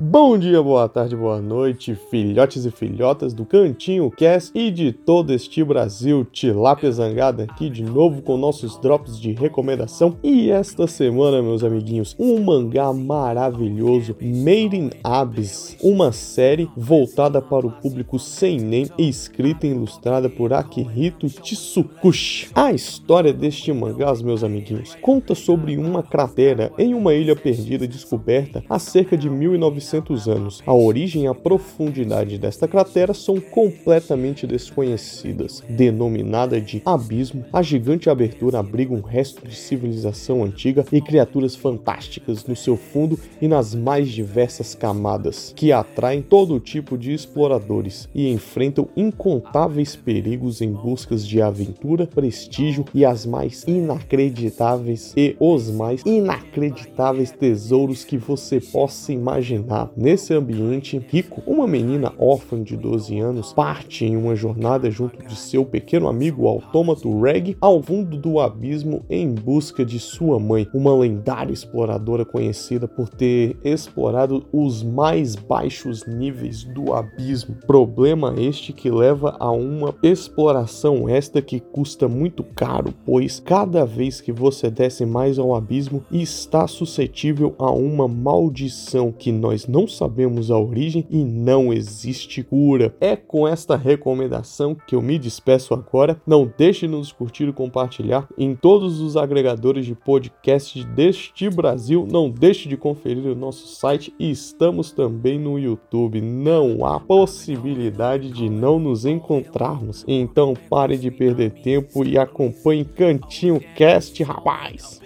Bom dia, boa tarde, boa noite, filhotes e filhotas do Cantinho Cast e de todo este Brasil, Tilápia Zangada aqui de novo com nossos drops de recomendação. E esta semana, meus amiguinhos, um mangá maravilhoso, Made in Abyss, uma série voltada para o público sem nem, escrita e ilustrada por Akihito Tsukushi. A história deste mangá, meus amiguinhos, conta sobre uma cratera em uma ilha perdida descoberta há cerca de 1900 600 anos. A origem e a profundidade desta cratera são completamente desconhecidas. Denominada de abismo, a gigante abertura abriga um resto de civilização antiga e criaturas fantásticas no seu fundo e nas mais diversas camadas, que atraem todo tipo de exploradores e enfrentam incontáveis perigos em buscas de aventura, prestígio e as mais inacreditáveis e os mais inacreditáveis tesouros que você possa imaginar Nesse ambiente rico, uma menina órfã de 12 anos parte em uma jornada junto de seu pequeno amigo o autômato Reg ao fundo do abismo em busca de sua mãe, uma lendária exploradora conhecida por ter explorado os mais baixos níveis do abismo. Problema este que leva a uma exploração esta que custa muito caro, pois cada vez que você desce mais ao abismo está suscetível a uma maldição que nós não sabemos a origem e não existe cura. É com esta recomendação que eu me despeço agora. Não deixe de nos curtir e compartilhar em todos os agregadores de podcast deste Brasil. Não deixe de conferir o nosso site e estamos também no YouTube. Não há possibilidade de não nos encontrarmos. Então pare de perder tempo e acompanhe Cantinho Cast, rapaz!